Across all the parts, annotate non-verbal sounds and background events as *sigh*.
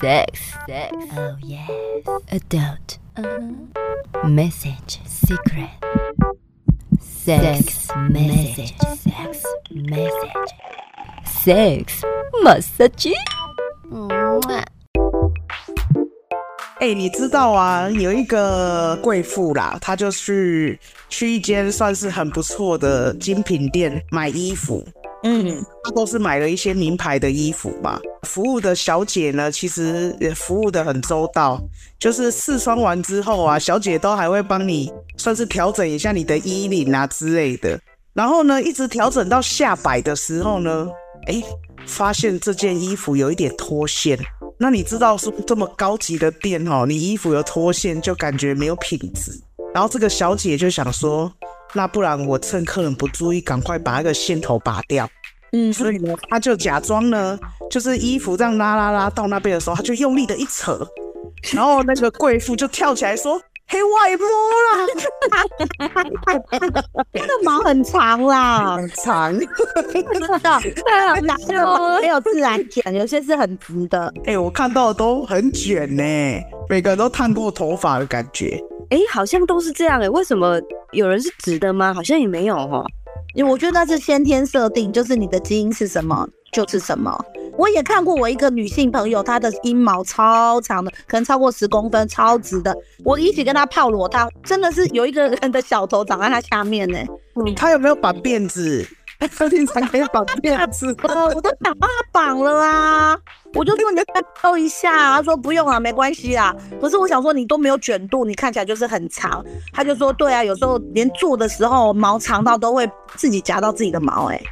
Sex, sex, oh yes. Adult, uh-huh. Message, secret. Sex, message, sex, message. Sex, massage. 哎、欸，你知道啊，有一个贵妇啦，她就是去一间算是很不错的精品店买衣服。嗯，他都是买了一些名牌的衣服嘛。服务的小姐呢，其实也服务得很周到，就是试穿完之后啊，小姐都还会帮你算是调整一下你的衣领啊之类的。然后呢，一直调整到下摆的时候呢，哎、发现这件衣服有一点脱线。那你知道是这么高级的店哦，你衣服有脱线就感觉没有品质。然后这个小姐就想说，那不然我趁客人不注意，赶快把那个线头拔掉。嗯，所以呢，他就假装呢，就是衣服这样拉拉拉到那边的时候，他就用力的一扯，然后那个贵妇就跳起来说。*laughs* 黑外摸啦，他的毛很长啦，*laughs* 很长，不知道，哪有没有自然卷，有些是很直的。哎、欸，我看到的都很卷呢，每个人都烫过头发的感觉。哎、欸，好像都是这样哎，为什么有人是直的吗？好像也没有哈，因为我觉得那是先天设定，就是你的基因是什么就是什么。我也看过我一个女性朋友，她的阴毛超长的，可能超过十公分，超直的。我一起跟她泡裸汤，真的是有一个人的小头长在她下面呢。嗯，她有没有绑辫子？她经常可以绑辫子。我都想帮她绑了啦。我就说你再抽一下，他说不用啊，没关系啊。可是我想说你都没有卷度，你看起来就是很长。他就说对啊，有时候连做的时候毛长到都会自己夹到自己的毛哎。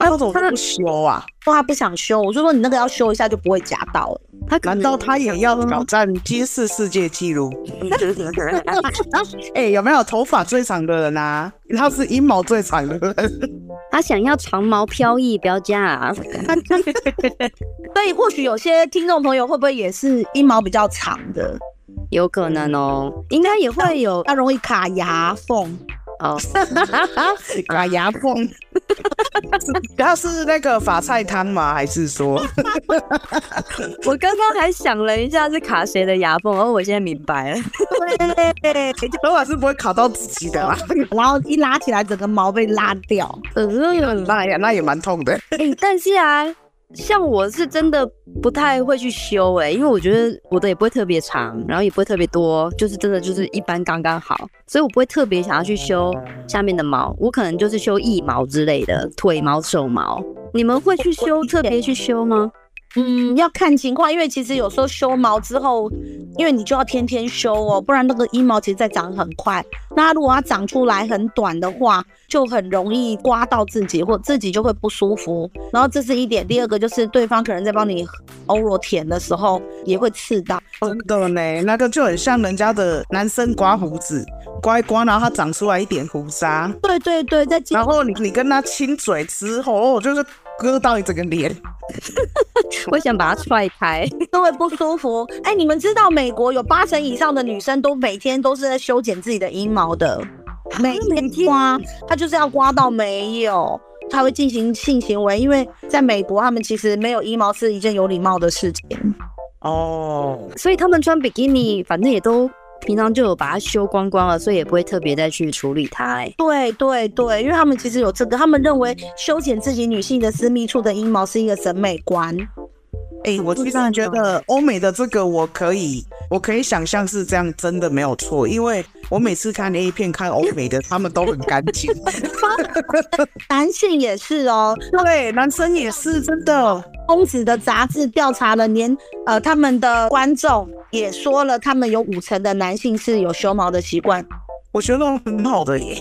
哎，我怎么不修啊？说他不想修，我就说你那个要修一下就不会夹到了。他难道他也要挑战吉尼世界纪录？*laughs* 哎、欸，有没有头发最长的人啊？他是阴毛最长的人。他想要长毛飘逸，不要加啊。*laughs* 所以或许有些听众朋友会不会也是阴毛比较长的？有可能哦，应该也会有，他容易卡牙缝。哦，*laughs* 卡牙缝，*laughs* 他是那个法菜摊吗？还是说？*laughs* 我刚刚还想了一下是卡谁的牙缝，哦，我现在明白了。对，头发是不会卡到自己的啦，*laughs* 然后一拉起来，整个毛被拉掉。嗯，那也那也蛮痛的。哎、欸，但是啊。像我是真的不太会去修哎、因为我觉得我的也不会特别长，然后也不会特别多，就是真的就是一般刚刚好，所以我不会特别想要去修下面的毛，我可能就是修腋毛之类的，腿毛、手毛。你们会去修，特别去修吗？嗯，要看情况，因为其实有时候修毛之后，因为你就要天天修哦，不然那个阴毛其实在长很快。那如果它长出来很短的话，就很容易刮到自己，或自己就会不舒服。然后这是一点，第二个就是对方可能在帮你欧罗舔的时候也会刺到。真的呢，那个就很像人家的男生刮胡子，刮一刮，然后它长出来一点胡渣。对对对，在然后你你跟他亲嘴之后，就是割到你整个脸。*laughs* 我想把它踹开，*laughs* 都会不舒服。哎、欸，你们知道美国有八成以上的女生都每天都是在修剪自己的阴毛的，每天刮，她就是要刮到没有，她会进行性行为。因为在美国，他们其实没有阴毛是一件有礼貌的事情。哦，所以他们穿比基尼，反正也都。平常就有把它修光光了，所以也不会特别再去处理它。哎，对对对，因为他们其实有这个，他们认为修剪自己女性的私密处的阴毛是一个审美观。哎、欸，我其实觉得欧美的这个我可以，我可以想象是这样，真的没有错。因为我每次看 A 片，看欧美的，他们都很干净。*laughs* 男性也是哦，对，男生也是真的。公子的杂志调查了年，呃，他们的观众也说了，他们有五成的男性是有修毛的习惯。我觉得很好的耶。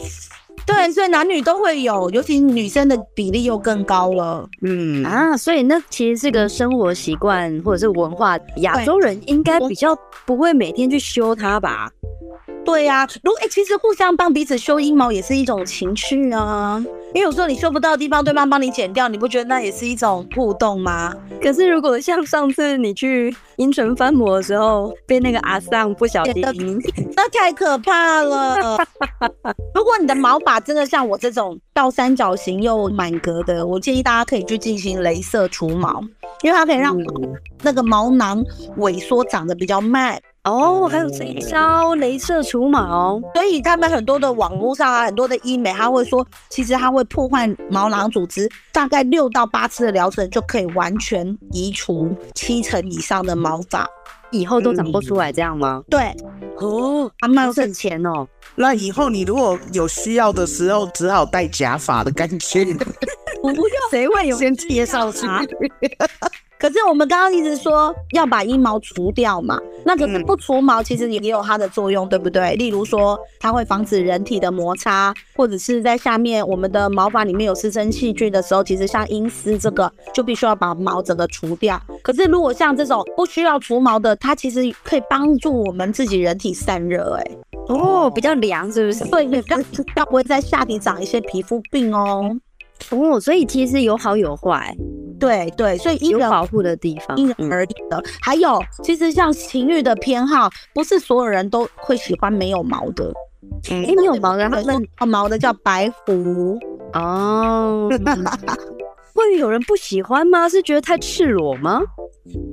对，所以男女都会有，尤其女生的比例又更高了。嗯啊，所以那其实是个生活习惯或者是文化，亚洲人应该比较不会每天去修它吧？对呀、啊，如果哎、欸，其实互相帮彼此修阴毛也是一种情趣啊。因为有时候你修不到的地方，对方帮你剪掉，你不觉得那也是一种互动吗？可是如果像上次你去阴唇翻模的时候，被那个阿桑不小心，那太可怕了。*laughs* 如果你的毛发真的像我这种倒三角形又满格的，我建议大家可以去进行镭射除毛，因为它可以让那个毛囊萎缩，长得比较慢。哦，还有这一招镭射除毛，所以他们很多的网络上啊，很多的医美，他会说，其实它会破坏毛囊组织，大概六到八次的疗程就可以完全移除七成以上的毛发，以后都长不出来，这样吗？对，哦，还蛮省钱哦。那以后你如果有需要的时候，只好戴假发的感觉。*laughs* 不用，谁会有先介绍他？可是我们刚刚一直说要把阴毛除掉嘛，那可是不除毛其实也有它的作用，对不对？例如说它会防止人体的摩擦，或者是在下面我们的毛发里面有滋生细菌的时候，其实像阴丝这个就必须要把毛整个除掉。可是如果像这种不需要除毛的，它其实可以帮助我们自己人体散热，哎，哦，比较凉是不是？对，比较它不会在下体长一些皮肤病哦。哦，所以其实有好有坏。对对，所以因人有保护的地方，因人而异的。还有，其实像情欲的偏好，不是所有人都会喜欢没有毛的。嗯，没有毛的，他们有毛的叫白狐哦。*laughs* 会有人不喜欢吗？是觉得太赤裸吗？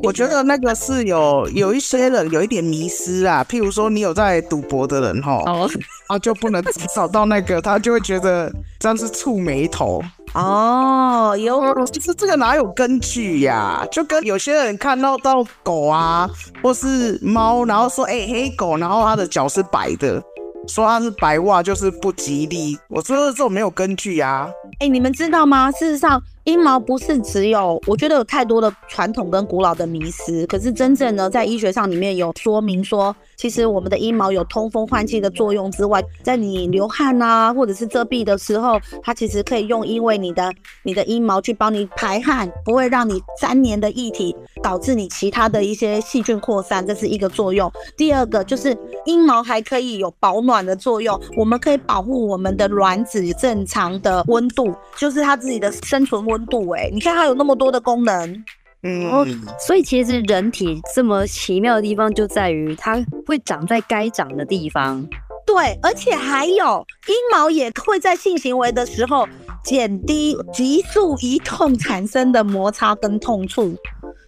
我觉得那个是有有一些人有一点迷失啊。譬如说，你有在赌博的人哈，哦，啊就不能找到那个，他就会觉得 *laughs* 这样是触眉头。哦，有，就是这个哪有根据呀、啊？就跟有些人看到到狗啊，或是猫，然后说，哎、欸，黑狗，然后它的脚是白的，说它是白袜就是不吉利。我说的这种没有根据啊。哎、欸，你们知道吗？事实上。阴毛不是只有，我觉得有太多的传统跟古老的迷思。可是真正呢，在医学上里面有说明说，其实我们的阴毛有通风换气的作用之外，在你流汗啊，或者是遮蔽的时候，它其实可以用因为你的你的阴毛去帮你排汗，不会让你粘黏的液体导致你其他的一些细菌扩散，这是一个作用。第二个就是阴毛还可以有保暖的作用，我们可以保护我们的卵子正常的温度，就是它自己的生存温。温度哎，你看它有那么多的功能，嗯，所以其实人体这么奇妙的地方就在于它会长在该长的地方，对，而且还有阴毛也会在性行为的时候减低急速移动产生的摩擦跟痛处，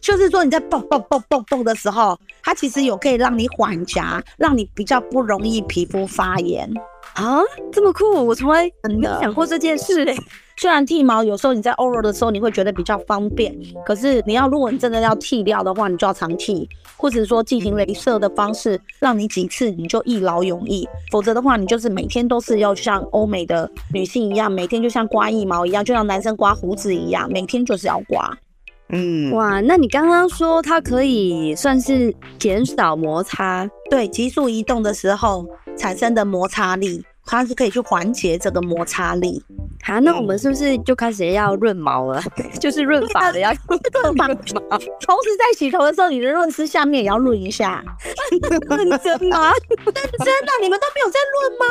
就是说你在蹦蹦蹦蹦蹦的时候，它其实有可以让你缓颊，让你比较不容易皮肤发炎啊，这么酷，我从来没有想过这件事嘞。*laughs* 虽然剃毛有时候你在 oral 的时候你会觉得比较方便，可是你要如果你真的要剃掉的话，你就要常剃，或者说进行镭射的方式，让你几次你就一劳永逸。否则的话，你就是每天都是要像欧美的女性一样，每天就像刮腋毛一样，就像男生刮胡子一样，每天就是要刮。嗯，哇，那你刚刚说它可以算是减少摩擦，对，急速移动的时候产生的摩擦力。它是可以去缓解这个摩擦力。好，那我们是不是就开始要润毛了？*laughs* 就是润发的要润毛。*laughs* *laughs* 同时在洗头的时候，你的润丝下面也要润一下。认真吗？认真的，你们都没有在润吗？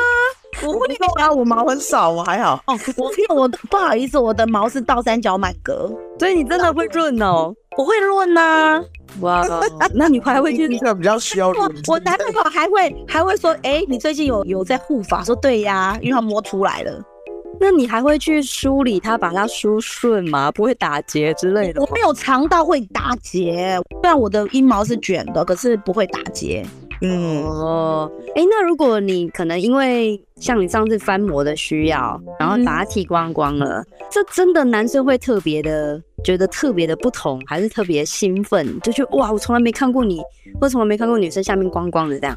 *laughs* 我会有啊，我毛很少，我还好。哦，我我不好意思，我的毛是倒三角满格，所以你真的会润哦。我会润呐。哇，*laughs* 那你还会去那个比较需要润。我男朋友还会还会说，哎，你最近有有在护发？说对呀，因为他摸出来了。那你还会去梳理它，把它梳顺吗？不会打结之类的？我没有长到会打结，虽然我的阴毛是卷的，可是不会打结。嗯哦，哎，那如果你可能因为像你上次翻模的需要，然后把它剃光光了，嗯、这真的男生会特别的觉得特别的不同，还是特别兴奋？就觉得哇，我从来没看过你，或从来没看过女生下面光光的这样，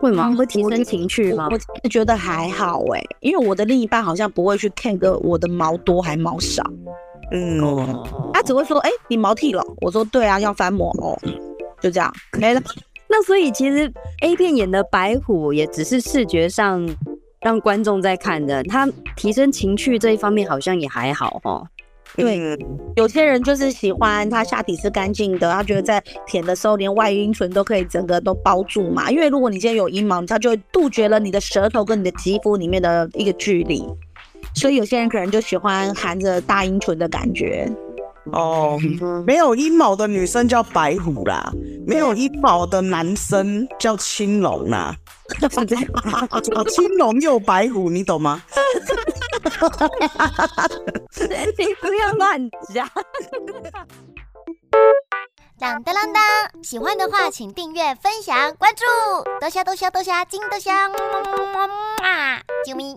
会吗？嗯、会提升情趣吗？我，我觉得还好哎，因为我的另一半好像不会去看个我的毛多还毛少，嗯哦，他只会说哎，你毛剃了，我说对啊，要翻模哦，就这样没了。那所以其实 A 片演的白虎也只是视觉上让观众在看的，他提升情趣这一方面好像也还好哦。对，有些人就是喜欢他下体是干净的，他觉得在舔的时候连外阴唇都可以整个都包住嘛。因为如果你今天有阴毛，它就会杜绝了你的舌头跟你的肌肤里面的一个距离。所以有些人可能就喜欢含着大阴唇的感觉。哦，没有阴毛的女生叫白虎啦，没有阴毛的男生叫青龙啦。青龙又白虎，你懂吗？你不要乱讲。当当当当，喜欢的话请订阅、分享、关注，多虾多虾多虾，金多虾，么么么么啊！啾咪。